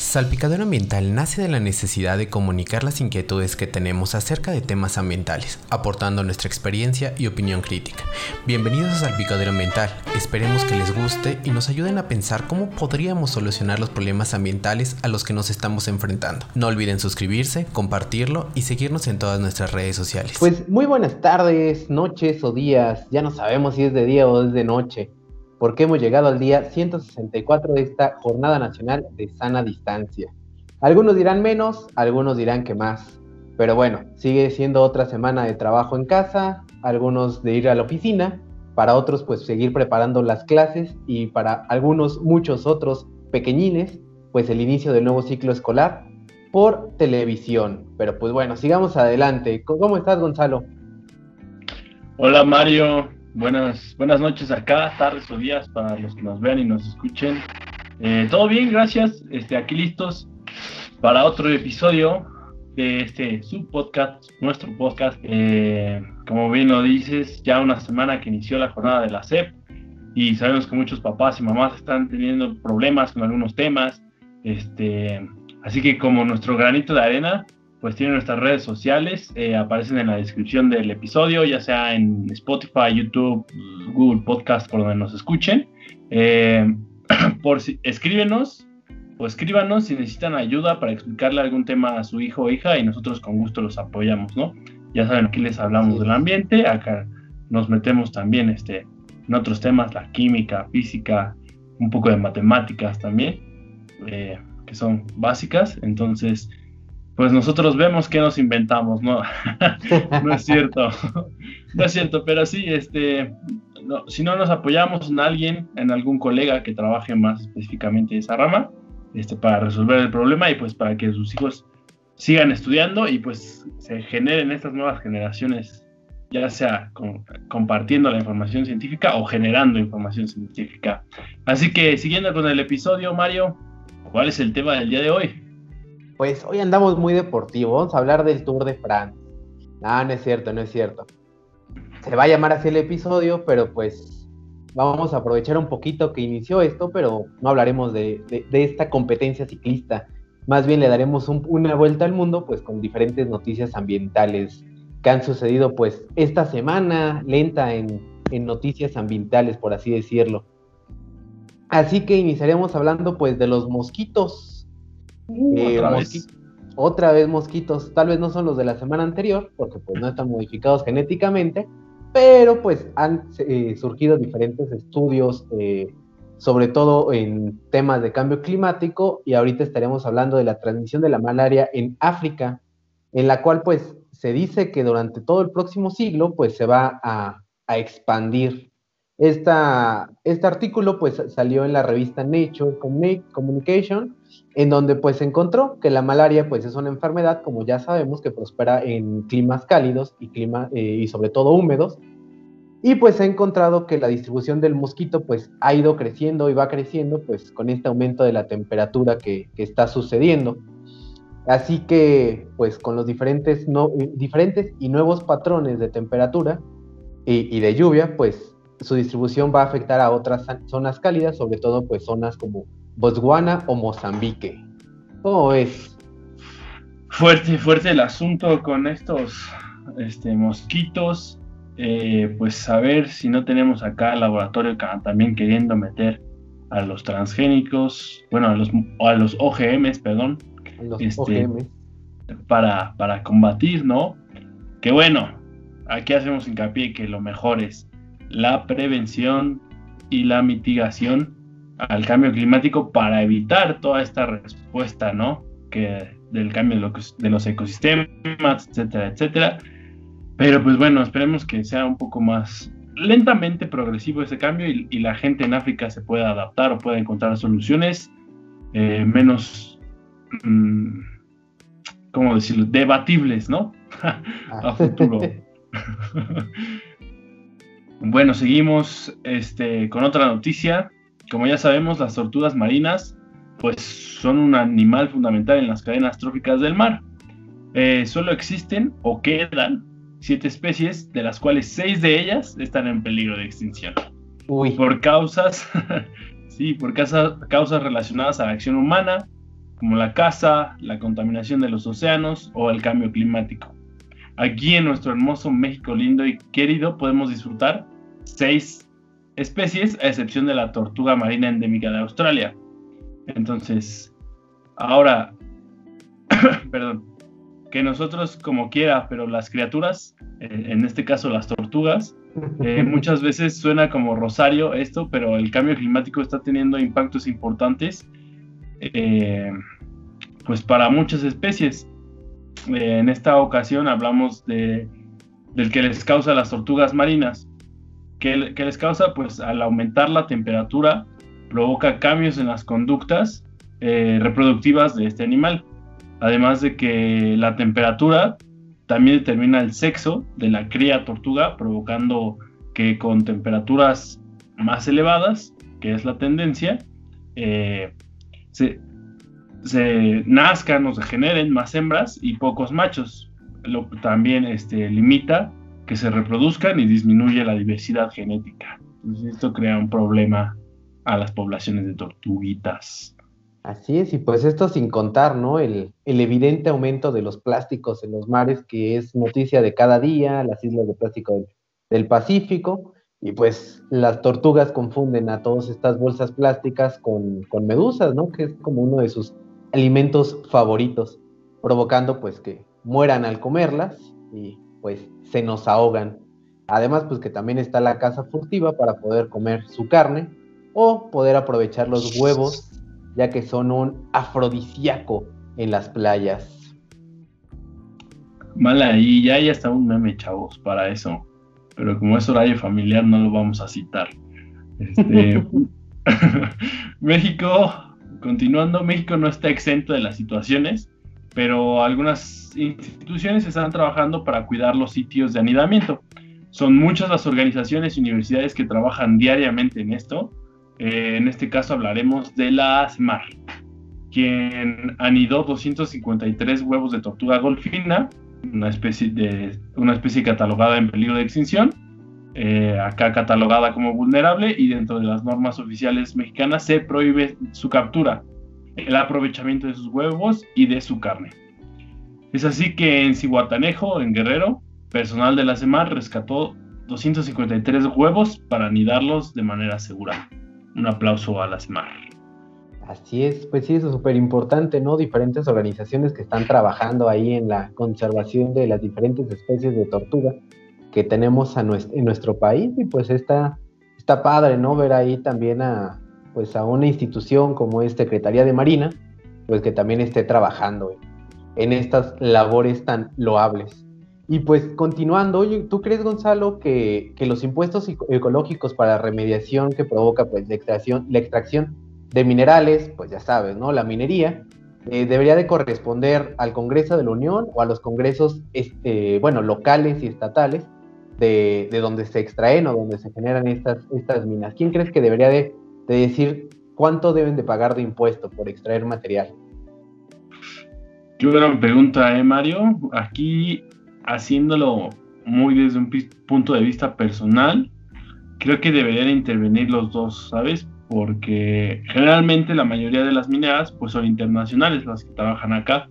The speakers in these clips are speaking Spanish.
Salpicadero Ambiental nace de la necesidad de comunicar las inquietudes que tenemos acerca de temas ambientales, aportando nuestra experiencia y opinión crítica. Bienvenidos a Salpicadero Ambiental, esperemos que les guste y nos ayuden a pensar cómo podríamos solucionar los problemas ambientales a los que nos estamos enfrentando. No olviden suscribirse, compartirlo y seguirnos en todas nuestras redes sociales. Pues muy buenas tardes, noches o días, ya no sabemos si es de día o es de noche porque hemos llegado al día 164 de esta Jornada Nacional de Sana Distancia. Algunos dirán menos, algunos dirán que más, pero bueno, sigue siendo otra semana de trabajo en casa, algunos de ir a la oficina, para otros pues seguir preparando las clases y para algunos, muchos otros pequeñines, pues el inicio del nuevo ciclo escolar por televisión. Pero pues bueno, sigamos adelante. ¿Cómo estás, Gonzalo? Hola, Mario. Buenas, buenas noches acá, tardes o días para los que nos vean y nos escuchen. Eh, Todo bien, gracias. Este, aquí listos para otro episodio de este subpodcast, nuestro podcast. Eh, como bien lo dices, ya una semana que inició la jornada de la SEP y sabemos que muchos papás y mamás están teniendo problemas con algunos temas. Este, así que como nuestro granito de arena, pues tienen nuestras redes sociales, eh, aparecen en la descripción del episodio, ya sea en Spotify, YouTube, Google Podcast, por donde nos escuchen. Eh, por si, escríbenos o escríbanos si necesitan ayuda para explicarle algún tema a su hijo o hija y nosotros con gusto los apoyamos, ¿no? Ya saben, aquí les hablamos del ambiente, acá nos metemos también este, en otros temas, la química, física, un poco de matemáticas también, eh, que son básicas, entonces pues nosotros vemos que nos inventamos, ¿no? no es cierto, no es cierto, pero sí, este, si no nos apoyamos en alguien, en algún colega que trabaje más específicamente esa rama, este, para resolver el problema y pues para que sus hijos sigan estudiando y pues se generen estas nuevas generaciones, ya sea compartiendo la información científica o generando información científica. Así que siguiendo con el episodio, Mario, ¿cuál es el tema del día de hoy? Pues hoy andamos muy deportivos, vamos a hablar del Tour de France. No, no es cierto, no es cierto. Se va a llamar así el episodio, pero pues vamos a aprovechar un poquito que inició esto, pero no hablaremos de, esta competencia ciclista. Más bien le daremos una vuelta al mundo, pues con diferentes noticias ambientales que han sucedido, pues esta semana lenta en, en noticias ambientales, por así decirlo. Así que iniciaremos hablando, pues, de los mosquitos eh, ¿Otra, vez? otra vez mosquitos, tal vez no son los de la semana anterior, porque pues no están modificados genéticamente, pero pues han eh, surgido diferentes estudios, eh, sobre todo en temas de cambio climático, y ahorita estaremos hablando de la transmisión de la malaria en África, en la cual pues se dice que durante todo el próximo siglo pues se va a, a expandir. Esta, este artículo pues salió en la revista Nature Communication, en donde pues se encontró que la malaria pues es una enfermedad, como ya sabemos, que prospera en climas cálidos y, clima, eh, y sobre todo húmedos. Y pues ha encontrado que la distribución del mosquito pues ha ido creciendo y va creciendo pues con este aumento de la temperatura que, que está sucediendo. Así que pues con los diferentes, no, diferentes y nuevos patrones de temperatura y, y de lluvia pues su distribución va a afectar a otras zonas cálidas, sobre todo pues zonas como Botswana o Mozambique. ¿Cómo es? Fuerte, fuerte el asunto con estos este, mosquitos. Eh, pues a ver si no tenemos acá el laboratorio también queriendo meter a los transgénicos, bueno, a los, a los OGMs, perdón, los este, Para, para combatir, ¿no? Que bueno, aquí hacemos hincapié que lo mejor es la prevención y la mitigación al cambio climático para evitar toda esta respuesta, ¿no? Que del cambio de, los ecosistemas, etcétera, etcétera. Pero pues bueno, esperemos que sea un poco más lentamente progresivo ese cambio y, la gente en África se pueda adaptar o pueda encontrar soluciones eh, menos, mm, ¿cómo decirlo?, debatibles, ¿no? a futuro. Bueno, seguimos este, con otra noticia. Como ya sabemos, las tortugas marinas pues, son un animal fundamental en las cadenas tróficas del mar. Eh, solo existen o quedan siete especies, de las cuales seis de ellas están en peligro de extinción. Por causas, sí, por causas relacionadas a la acción humana, como la caza, la contaminación de los océanos o el cambio climático. Aquí en nuestro hermoso México lindo y querido podemos disfrutar seis especies, a excepción de la tortuga marina endémica de Australia. Entonces, ahora, perdón, que nosotros como quiera, pero las criaturas, eh, en este caso las tortugas, eh, muchas veces suena como rosario esto, pero el cambio climático está teniendo impactos importantes eh, pues para muchas especies. en esta ocasión hablamos de, del que les causa las tortugas marinas. Que les causa? Pues al aumentar la temperatura provoca cambios en las conductas reproductivas de este animal. Además de que la temperatura también determina el sexo de la cría tortuga, provocando que con temperaturas más elevadas, que es la tendencia, eh, se, nazcan o se generen más hembras y pocos machos. Lo también este, limita que se reproduzcan y disminuye la diversidad genética. esto crea un problema a las poblaciones de tortuguitas. Así es, y pues esto sin contar, ¿no? El, evidente aumento de los plásticos en los mares, que es noticia de cada día, las islas de plástico del, Pacífico, y pues las tortugas confunden a todas estas bolsas plásticas con, con, medusas, ¿no? Que es como uno de sus alimentos favoritos, provocando pues que mueran al comerlas y pues se nos ahogan. Además, pues que también está la caza furtiva para poder comer su carne o poder aprovechar los huevos ya que son un afrodisíaco en las playas. Mala, y ya hay hasta un meme, chavos, para eso. Pero como es horario familiar, no lo vamos a citar. Este, México, continuando, México no está exento de las situaciones, pero algunas instituciones están trabajando para cuidar los sitios de anidamiento. Son muchas las organizaciones y universidades que trabajan diariamente en esto eh, en este caso hablaremos de la SMAR, quien anidó 253 huevos de tortuga golfina, una especie, catalogada en peligro de extinción, eh, acá catalogada como vulnerable y dentro de las normas oficiales mexicanas se prohíbe su captura, el aprovechamiento de sus huevos y de su carne. Es así que en Cihuatanejo, en Guerrero, personal de la SEMAR rescató 253 huevos para anidarlos de manera segura un aplauso a las SMAR. Así es, pues sí, eso es súper importante, ¿no? Diferentes organizaciones que están trabajando ahí en la conservación de las diferentes especies de tortuga que tenemos en nuestro país y pues está, está padre, ¿no? Ver ahí también a, pues a una institución como es Secretaría de Marina, pues que también esté trabajando en estas labores tan loables. Y pues continuando, ¿tú crees, Gonzalo, que, los impuestos ecológicos para remediación que provoca pues, la, extracción, la extracción de minerales, pues ya sabes, ¿no? La minería, eh, debería de corresponder al Congreso de la Unión o a los congresos, este, bueno, locales y estatales de, donde se extraen o donde se generan estas, estas minas? ¿Quién crees que debería de, de decir cuánto deben de pagar de impuesto por extraer material? Qué buena pregunta, ¿eh, Mario? Aquí haciéndolo muy desde un punto de vista personal, creo que deberían intervenir los dos, ¿sabes? Porque generalmente la mayoría de las mineras pues son internacionales las que trabajan acá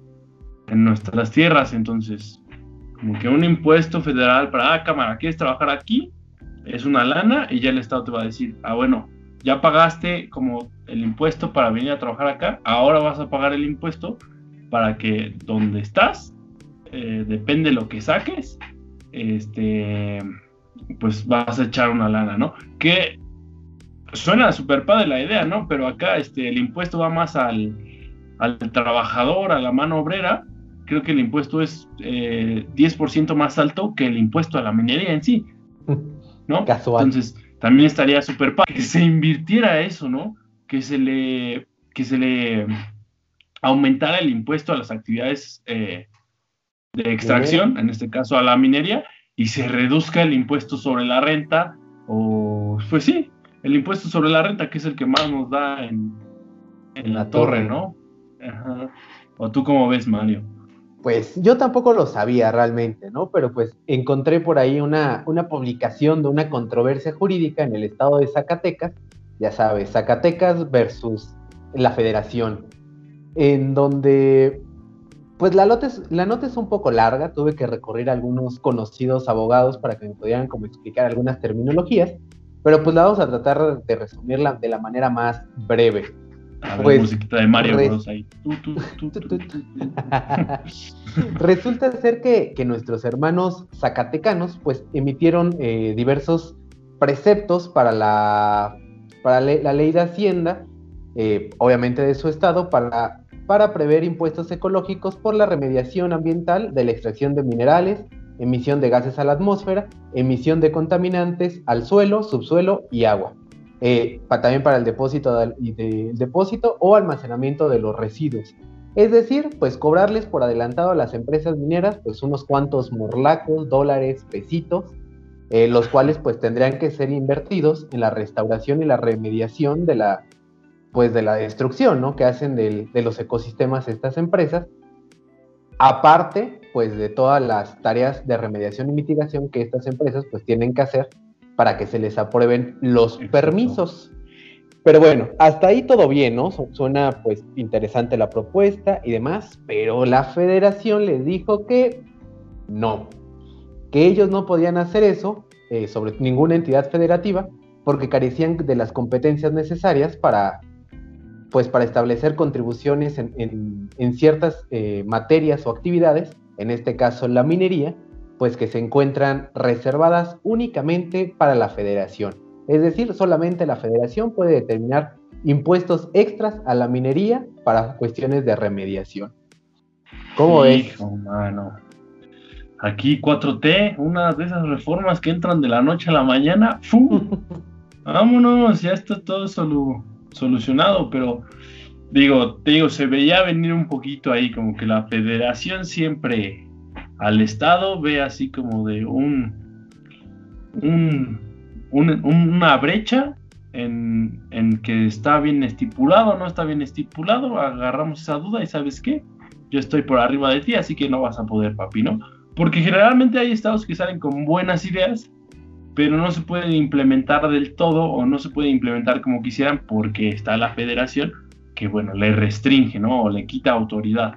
en nuestras tierras, entonces como que un impuesto federal para, ah, cámara, ¿quieres trabajar aquí? Es una lana y ya el Estado te va a decir, ah, bueno, ya pagaste como el impuesto para venir a trabajar acá, ahora vas a pagar el impuesto para que donde estás eh, depende de lo que saques, este, pues vas a echar una lana, ¿no? Que suena súper padre la idea, ¿no? Pero acá este, el impuesto va más al, al trabajador, a la mano obrera. Creo que el impuesto es eh, 10% más alto que el impuesto a la minería en sí, ¿no? Entonces, también estaría súper padre que se invirtiera eso, ¿no? Que se le, que se le aumentara el impuesto a las actividades eh, de extracción, en este caso a la minería, y se reduzca el impuesto sobre la renta, o pues sí, el impuesto sobre la renta, que es el que más nos da en, la, torre, ¿no? ¿O tú cómo ves, Mario? Pues yo tampoco lo sabía realmente, ¿no? Pero pues encontré por ahí una, una publicación de una controversia jurídica en el estado de Zacatecas, ya sabes, Zacatecas versus la federación. en donde pues la, la nota es un poco larga, tuve que recurrir a algunos conocidos abogados para que me pudieran como explicar algunas terminologías, pero pues la vamos a tratar de resumirla de la manera más breve. A ver, pues, musiquita de Mario Bros. ahí. Resulta ser que, que, nuestros hermanos zacatecanos pues emitieron eh, diversos preceptos para la, para la ley de Hacienda, eh, obviamente de su estado, para, para prever impuestos ecológicos por la remediación ambiental de la extracción de minerales, emisión de gases a la atmósfera, emisión de contaminantes al suelo, subsuelo y agua. Eh, también para el depósito, depósito o almacenamiento de los residuos. Es decir, pues cobrarles por adelantado a las empresas mineras pues unos cuantos morlacos, dólares, pesitos, eh, los cuales pues tendrían que ser invertidos en la restauración y la remediación de la pues de la destrucción ¿no? que hacen de los ecosistemas estas empresas, aparte pues de todas las tareas de remediación y mitigación que estas empresas pues tienen que hacer para que se les aprueben los permisos. Pero bueno, hasta ahí todo bien, ¿no? Suena pues interesante la propuesta y demás, pero la federación les dijo que no, que ellos no podían hacer eso eh, sobre ninguna entidad federativa porque carecían de las competencias necesarias para pues para establecer contribuciones en, ciertas eh, materias o actividades, en este caso la minería, pues que se encuentran reservadas únicamente para la federación. Es decir, solamente la federación puede determinar impuestos extras a la minería para cuestiones de remediación. ¿Cómo es? Mano. Aquí 4T, una de esas reformas que entran de la noche a la mañana, ¡fu! Vámonos, ya está todo solucionado, pero digo, te digo, se veía venir un poquito ahí, como que la federación siempre al Estado ve así como de un, una brecha en, que está bien estipulado no está bien estipulado, agarramos esa duda y sabes qué, yo estoy por arriba de ti, así que no vas a poder, papi, ¿no? Porque generalmente hay estados que salen con buenas ideas, pero no se pueden implementar del todo o no se puede implementar como quisieran porque está la federación que, bueno, le restringe, ¿no? O le quita autoridad.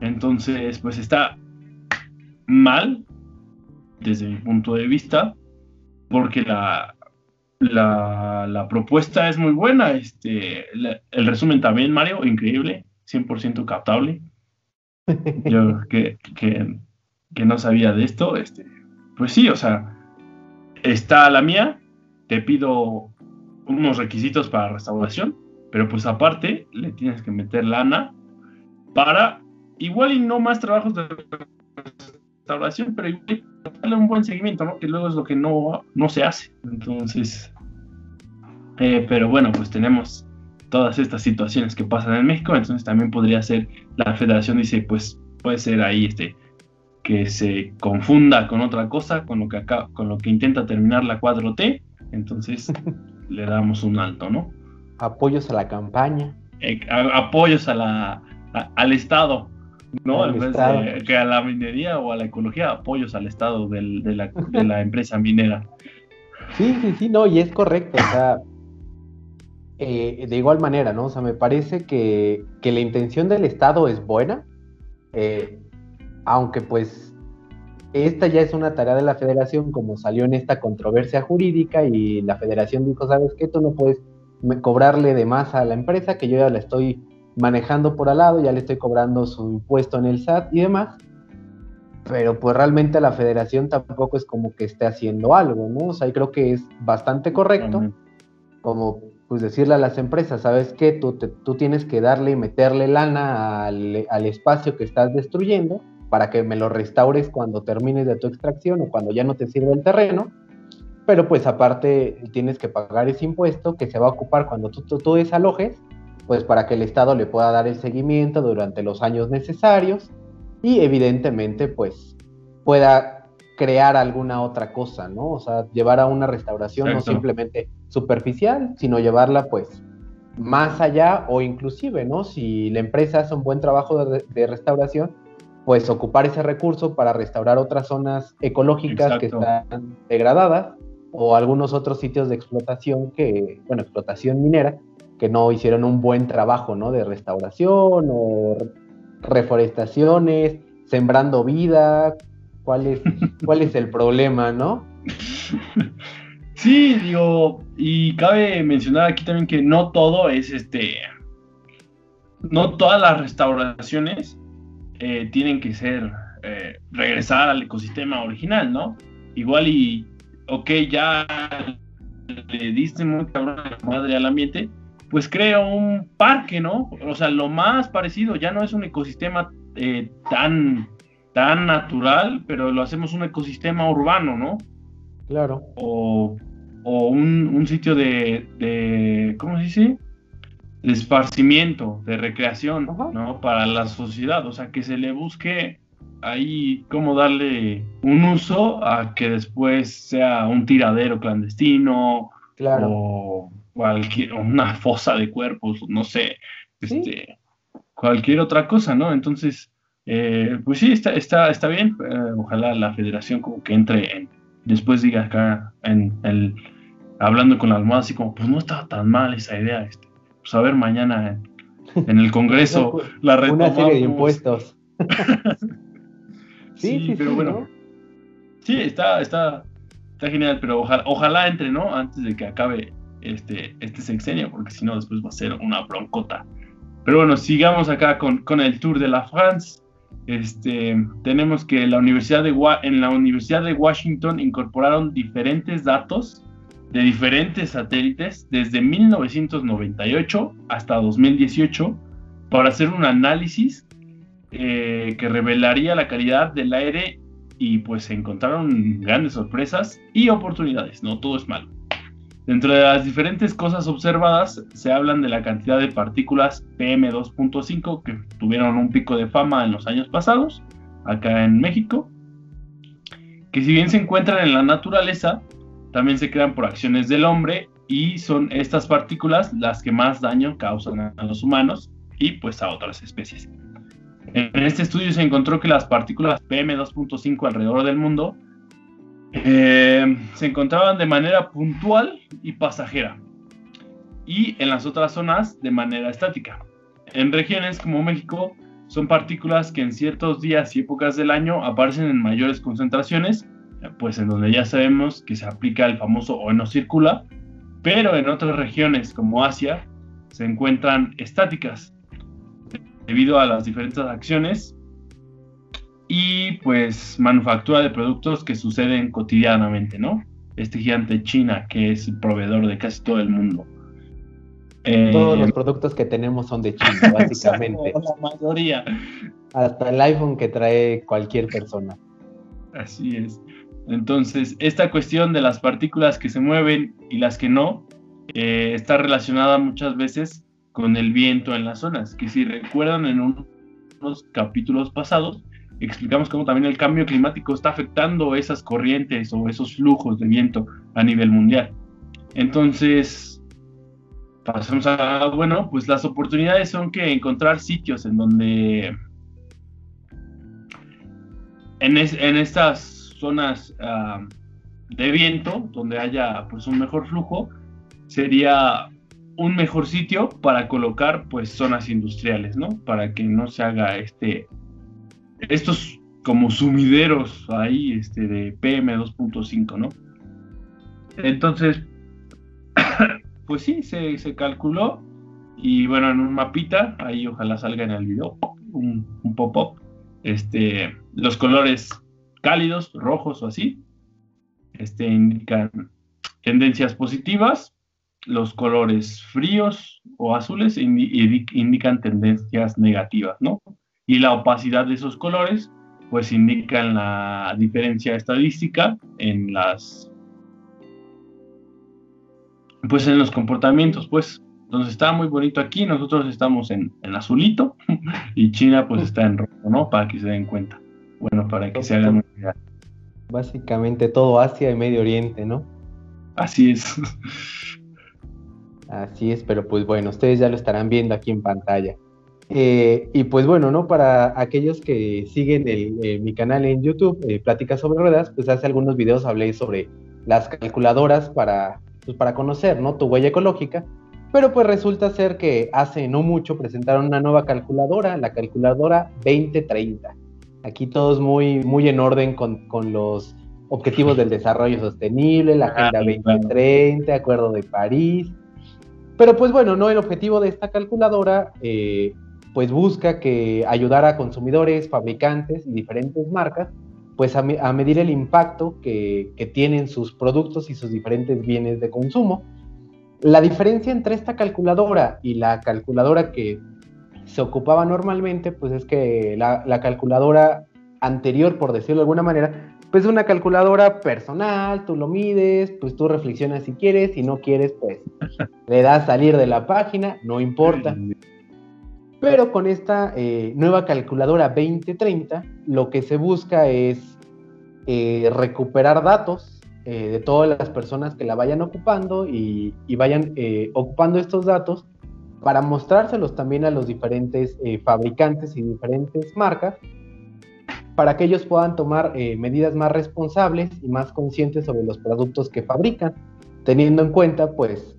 Entonces, pues está mal, desde mi punto de vista, porque la, la, propuesta es muy buena. Este, el resumen también, Mario, increíble, 100% captable. Yo que, que, no sabía de esto, este, pues sí, o sea, está la mía, te pido unos requisitos para restauración, pero pues aparte le tienes que meter lana para igual y no más trabajos de restauración, pero darle un buen seguimiento, ¿no? Que luego es lo que no, no se hace. Entonces, eh, pero bueno, pues tenemos todas estas situaciones que pasan en México, entonces también podría ser, la federación dice, pues puede ser ahí este que se confunda con otra cosa, con lo que acá, con lo que intenta terminar la 4T, entonces le damos un alto, ¿no? Apoyos a la campaña. Eh, apoyos a la, al Estado. ¿No? En vez de que a la minería o a la ecología, apoyos al Estado de, la, empresa minera. Sí, sí, sí, no, y es correcto, o sea, eh, de igual manera, ¿no? O sea, me parece que, la intención del Estado es buena, eh, aunque pues esta ya es una tarea de la federación, como salió en esta controversia jurídica y la federación dijo, ¿sabes qué? Tú no puedes cobrarle de más a la empresa, que yo ya la estoy manejando por al lado, ya le estoy cobrando su impuesto en el SAT y demás, pero pues realmente la federación tampoco es como que esté haciendo algo, ¿no? O sea, creo que es bastante correcto, como pues decirle a las empresas, ¿sabes qué? Tú, tú tienes que darle y meterle lana al, al espacio que estás destruyendo para que me lo restaures cuando termines de tu extracción o cuando ya no te sirve el terreno, pero pues aparte tienes que pagar ese impuesto que se va a ocupar cuando tú, tú, tú desalojes pues para que el Estado le pueda dar el seguimiento durante los años necesarios y evidentemente pues pueda crear alguna otra cosa, ¿no? O sea, llevar a una restauración no simplemente superficial, sino llevarla pues más allá o inclusive, ¿no? Si la empresa hace un buen trabajo de, restauración, pues ocupar ese recurso para restaurar otras zonas ecológicas que están degradadas o algunos otros sitios de explotación que, bueno, explotación minera, que no hicieron un buen trabajo, ¿no? De restauración o reforestaciones, sembrando vida. ¿Cuál es, cuál es el problema, no? Sí, digo, y cabe mencionar aquí también que no todo es este. No todas las restauraciones eh, tienen que ser eh, regresar al ecosistema original, ¿no? Igual y, ok, ya le diste muy cabrón madre al ambiente, pues crea un parque, ¿no? O sea, lo más parecido, ya no es un ecosistema eh, tan, tan natural, pero lo hacemos un ecosistema urbano, ¿no? Claro. O, un, sitio de, de, ¿cómo se dice? De esparcimiento, de recreación, ¿no? Para la sociedad, o sea, que se le busque ahí cómo darle un uso a que después sea un tiradero clandestino claro. o cualquier, una fosa de cuerpos, no sé, este, cualquier otra cosa, ¿no? Entonces, eh, pues sí, está, está, está bien. Eh, ojalá la federación como que entre en, después diga acá en el hablando con la almohada así como, pues no estaba tan mal esa idea, este, pues a ver mañana en, el Congreso la retomamos. Una serie de impuestos. sí, sí, pero bueno. Sí, está, está, está genial, pero ojalá, ojalá entre, ¿no? Antes de que acabe este, este sexenio, porque si no después va a ser una broncota. Pero bueno, sigamos acá con, con el Tour de la France. Este, tenemos que la Universidad de, en la Universidad de Washington incorporaron diferentes datos de diferentes satélites desde 1998 hasta 2018 para hacer un análisis eh, que revelaría la calidad del aire y pues se encontraron grandes sorpresas y oportunidades, no todo es malo. Dentro de las diferentes cosas observadas se hablan de la cantidad de partículas PM2.5 que tuvieron un pico de fama en los años pasados, acá en México, que si bien se encuentran en la naturaleza, también se crean por acciones del hombre y son estas partículas las que más daño causan a, los humanos y pues a otras especies. En este estudio se encontró que las partículas PM2.5 alrededor del mundo eh, se encontraban de manera puntual y pasajera, y en las otras zonas de manera estática. En regiones como México son partículas que en ciertos días y épocas del año aparecen en mayores concentraciones, pues en donde ya sabemos que se aplica el famoso o no circula, pero en otras regiones como Asia se encuentran estáticas debido a las diferentes acciones y pues manufactura de productos que suceden cotidianamente, ¿no? Este gigante China que es el proveedor de casi todo el mundo. Todos los eh, productos que tenemos son de China, básicamente. la mayoría. Hasta el iPhone que trae cualquier persona. Así es. Entonces, esta cuestión de las partículas que se mueven y las que no, eh, está relacionada muchas veces con el viento en las zonas, que si recuerdan en unos capítulos pasados, explicamos cómo también el cambio climático está afectando esas corrientes o esos flujos de viento a nivel mundial. Entonces, pasamos a, bueno, pues las oportunidades son que encontrar sitios en donde, en, en estas zonas ah, de viento, donde haya pues un mejor flujo, sería un mejor sitio para colocar pues zonas industriales, ¿no? Para que no se haga este estos como sumideros ahí este, de PM2.5, ¿no? Entonces, pues sí, se, se, calculó y bueno, en un mapita, ahí ojalá salga en el video, un, pop-up, este, los colores cálidos, rojos o así, este, indican tendencias positivas, los colores fríos o azules indican tendencias negativas, ¿no? Y la opacidad de esos colores pues indican la diferencia estadística en las pues en los comportamientos pues. Entonces está muy bonito aquí. Nosotros estamos en, azulito y China pues está en rojo no para que se den cuenta. Bueno para que se hagan una idea. Básicamente todo Asia y Medio Oriente no así es. Así es pero pues bueno ustedes ya lo estarán viendo aquí en pantalla eh, y pues bueno, ¿no? Para aquellos que siguen eh, mi canal en YouTube, eh, Pláticas sobre Ruedas, pues hace algunos videos hablé sobre las calculadoras para, pues para conocer, ¿no? Tu huella ecológica. Pero pues resulta ser que hace no mucho presentaron una nueva calculadora, la calculadora 2030. Aquí todos muy, muy en orden con, con los objetivos del desarrollo sostenible, la ah, Agenda 2030, Acuerdo de París. Pero pues bueno, no el objetivo de esta calculadora eh, pues busca que ayudar a consumidores, fabricantes y diferentes marcas pues a, medir el impacto que, que, tienen sus productos y sus diferentes bienes de consumo. La diferencia entre esta calculadora y la calculadora que se ocupaba normalmente, pues es que la, la calculadora anterior, por decirlo de alguna manera, pues una calculadora personal, tú lo mides, pues tú reflexionas si quieres, si no quieres, pues le das salir de la página, no importa. Pero con esta eh, nueva calculadora 2030, lo que se busca es eh, recuperar datos eh, de todas las personas que la vayan ocupando y, y vayan ocupando estos datos para mostrárselos también a los diferentes fabricantes y diferentes marcas para que ellos puedan tomar eh, medidas más responsables y más conscientes sobre los productos que fabrican, teniendo en cuenta, pues,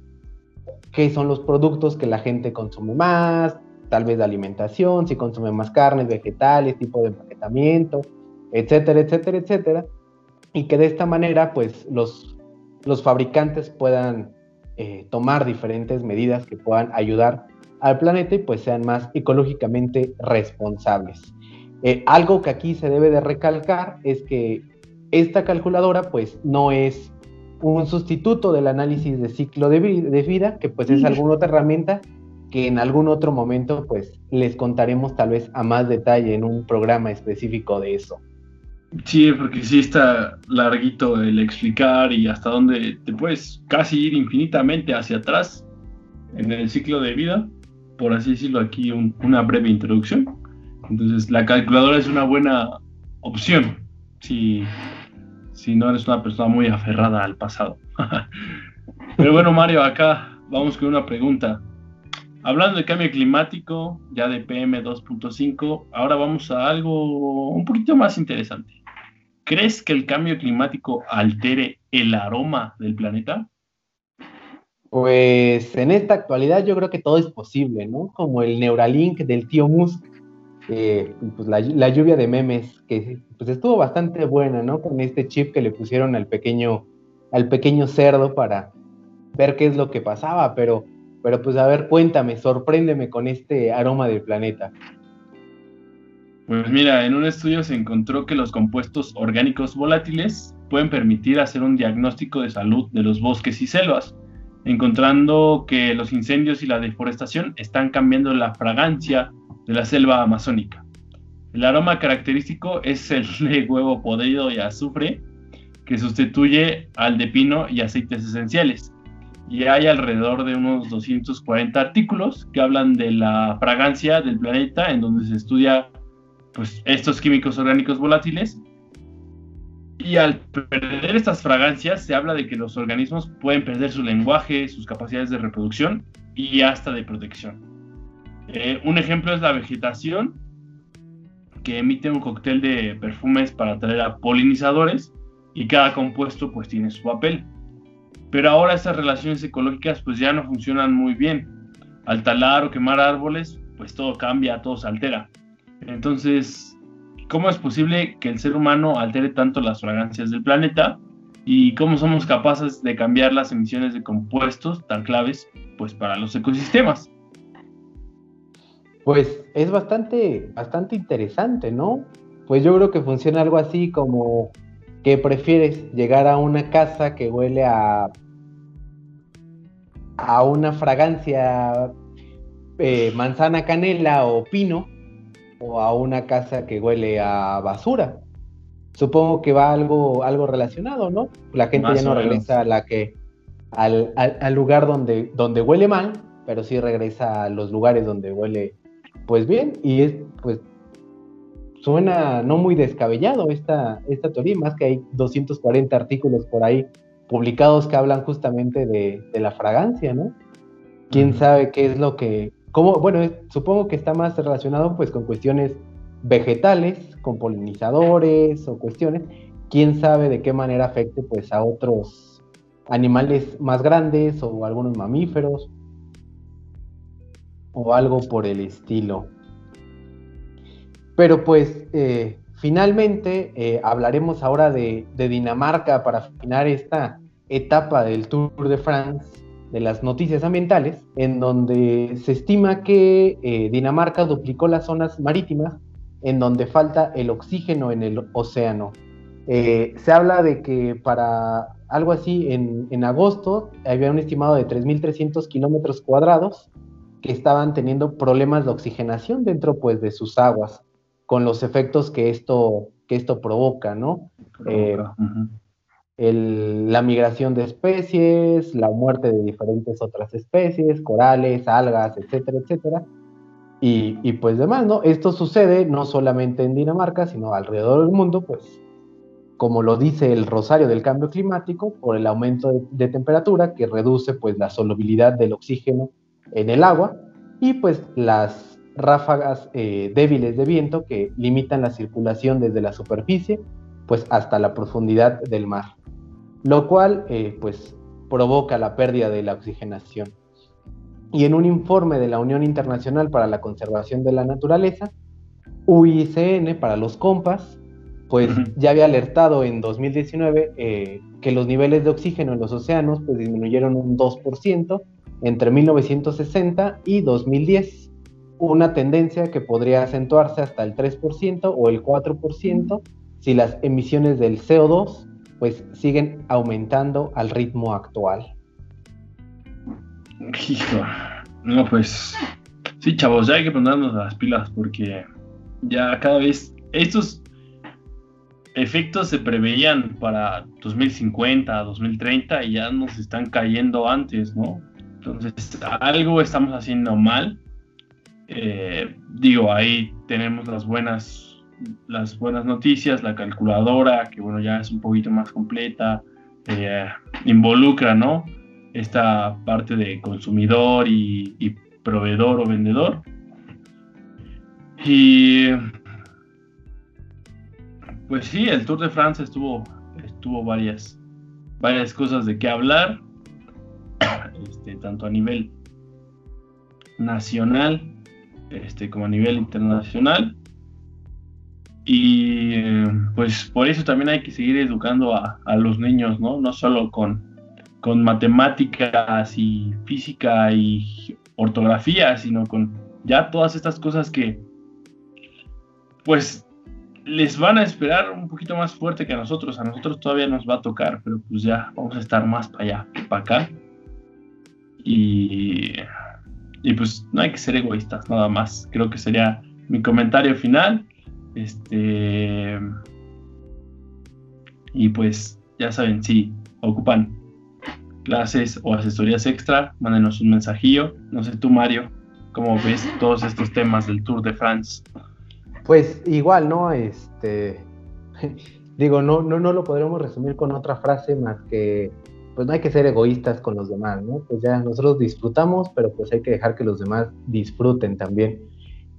qué son los productos que la gente consume más, tal vez de alimentación, si consume más carnes, vegetales, tipo de empaquetamiento, etcétera, etcétera, etcétera, y que de esta manera, pues, los, los fabricantes puedan eh, tomar diferentes medidas que puedan ayudar al planeta y pues sean más ecológicamente responsables. Eh, algo que aquí se debe de recalcar es que esta calculadora pues no es un sustituto del análisis de ciclo de, vida, que pues es alguna otra herramienta que en algún otro momento pues les contaremos tal vez a más detalle en un programa específico de eso. Sí, porque sí está larguito el explicar y hasta dónde te puedes casi ir infinitamente hacia atrás en el ciclo de vida, por así decirlo aquí una breve introducción. Entonces, la calculadora es una buena opción si, si no eres una persona muy aferrada al pasado. Pero bueno, Mario, acá vamos con una pregunta. Hablando de cambio climático, ya de PM 2.5, ahora vamos a algo un poquito más interesante. ¿Crees que el cambio climático altere el aroma del planeta? Pues en esta actualidad yo creo que todo es posible, ¿no? Como el Neuralink del tío Musk eh, pues la, lluvia de memes, que pues estuvo bastante buena, ¿no? Con este chip que le pusieron al pequeño, al pequeño cerdo para ver qué es lo que pasaba, pero, pero pues a ver, cuéntame, sorpréndeme con este aroma del planeta. Pues mira, en un estudio se encontró que los compuestos orgánicos volátiles pueden permitir hacer un diagnóstico de salud de los bosques y selvas, encontrando que los incendios y la deforestación están cambiando la fragancia de la selva amazónica. El aroma característico es el de huevo podrido y azufre, que sustituye al de pino y aceites esenciales. Y hay alrededor de unos 240 artículos que hablan de la fragancia del planeta, en donde se estudia pues, estos químicos orgánicos volátiles. Y al perder estas fragancias, se habla de que los organismos pueden perder su lenguaje, sus capacidades de reproducción y hasta de protección. Eh, un ejemplo es la vegetación, que emite un cóctel de perfumes para atraer a polinizadores y cada compuesto pues tiene su papel. Pero ahora esas relaciones ecológicas pues ya no funcionan muy bien. Al talar o quemar árboles pues todo cambia, todo se altera. Entonces, ¿cómo es posible que el ser humano altere tanto las fragancias del planeta? ¿Y cómo somos capaces de cambiar las emisiones de compuestos tan claves pues para los ecosistemas? Pues es bastante, bastante interesante, ¿no? Pues yo creo que funciona algo así como que prefieres llegar a una casa que huele a a una fragancia eh, manzana canela o pino o a una casa que huele a basura. Supongo que va algo, algo relacionado, ¿no? La gente ya no regresa a la que, al, al, lugar donde, donde huele mal, pero sí regresa a los lugares donde huele pues bien, y es, pues, suena no muy descabellado esta, esta teoría, más que hay 240 artículos por ahí publicados que hablan justamente de, la fragancia, ¿no? ¿Quién sabe qué es lo que, cómo, bueno, supongo que está más relacionado pues con cuestiones vegetales, con polinizadores o cuestiones, quién sabe de qué manera afecte pues a otros animales más grandes o algunos mamíferos o algo por el estilo. Pero pues eh, finalmente eh, hablaremos ahora de, Dinamarca para finalizar esta etapa del Tour de France de las noticias ambientales, en donde se estima que eh, Dinamarca duplicó las zonas marítimas en donde falta el oxígeno en el océano. se habla de que para algo así en, en agosto había un estimado de 3.300 kilómetros cuadrados que estaban teniendo problemas de oxigenación dentro pues de sus aguas con los efectos que esto, que esto provoca, ¿no? Eh, la migración de especies, la muerte de diferentes otras especies, corales, algas, etcétera, etcétera. Y, y, pues demás, ¿no? Esto sucede no solamente en Dinamarca, sino alrededor del mundo, pues como lo dice el rosario del cambio climático, por el aumento de, de temperatura que reduce pues la solubilidad del oxígeno en el agua y pues las ráfagas eh, débiles de viento que limitan la circulación desde la superficie pues hasta la profundidad del mar, lo cual eh, pues provoca la pérdida de la oxigenación. Y en un informe de la Unión Internacional para la Conservación de la Naturaleza, UICN para los compas, pues ya había alertado en 2019 eh, que los niveles de oxígeno en los océanos pues disminuyeron un 2% entre 1960 y 2010 una tendencia que podría acentuarse hasta el 3% o el 4% si las emisiones del CO2 pues siguen aumentando al ritmo actual. Hijo, no pues sí chavos, ya hay que ponernos las pilas porque ya cada vez estos efectos se preveían para 2050, 2030 y ya nos están cayendo antes, ¿no? Entonces algo estamos haciendo mal eh, digo, ahí tenemos las buenas, las buenas noticias, la calculadora, que bueno, ya es un poquito más completa, eh, involucra, ¿no? Esta parte de consumidor y, proveedor o vendedor. Y pues sí, el Tour de Francia estuvo, estuvo varias, varias cosas de qué hablar, este, tanto a nivel nacional este, como a nivel internacional. Y eh, pues por eso también hay que seguir educando a, los niños, ¿no? No solo con, con matemáticas y física y ortografía, sino con ya todas estas cosas que pues les van a esperar un poquito más fuerte que a nosotros. A nosotros todavía nos va a tocar, pero pues ya vamos a estar más para allá para acá. Y y pues no hay que ser egoístas, nada más. Creo que sería mi comentario final. Este. Y pues ya saben, si ocupan clases o asesorías extra, mándenos un mensajillo. No sé tú, Mario, cómo ves todos estos temas del Tour de France. Pues igual, ¿no? Este. Digo, no, no, no lo podremos resumir con otra frase más que pues no hay que ser egoístas con los demás, ¿no? Pues ya nosotros disfrutamos, pero pues hay que dejar que los demás disfruten también.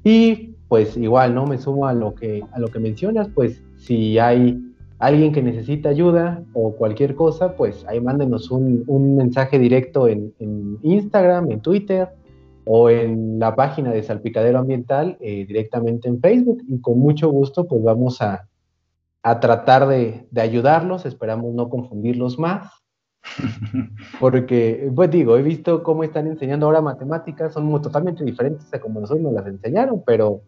Y pues igual, ¿no? Me sumo a lo que, a lo que mencionas, pues si hay alguien que necesita ayuda o cualquier cosa, pues ahí mándenos un, mensaje directo en, Instagram, en Twitter o en la página de Salpicadero Ambiental eh, directamente en Facebook y con mucho gusto pues vamos a, tratar de, de ayudarlos, esperamos no confundirlos más porque, pues digo, he visto cómo están enseñando ahora matemáticas, son totalmente diferentes a como nosotros nos las enseñaron, pero,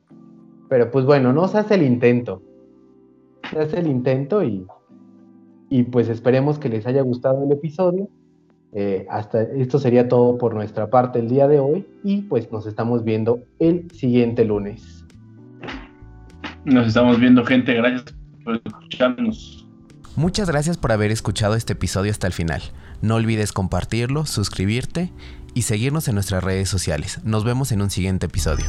pero pues bueno, no se hace el intento. Se hace el intento y, y pues esperemos que les haya gustado el episodio. Eh, hasta esto sería todo por nuestra parte el día de hoy y pues nos estamos viendo el siguiente lunes. Nos estamos viendo gente, gracias por escucharnos. Muchas gracias por haber escuchado este episodio hasta el final. No olvides compartirlo, suscribirte y seguirnos en nuestras redes sociales. Nos vemos en un siguiente episodio.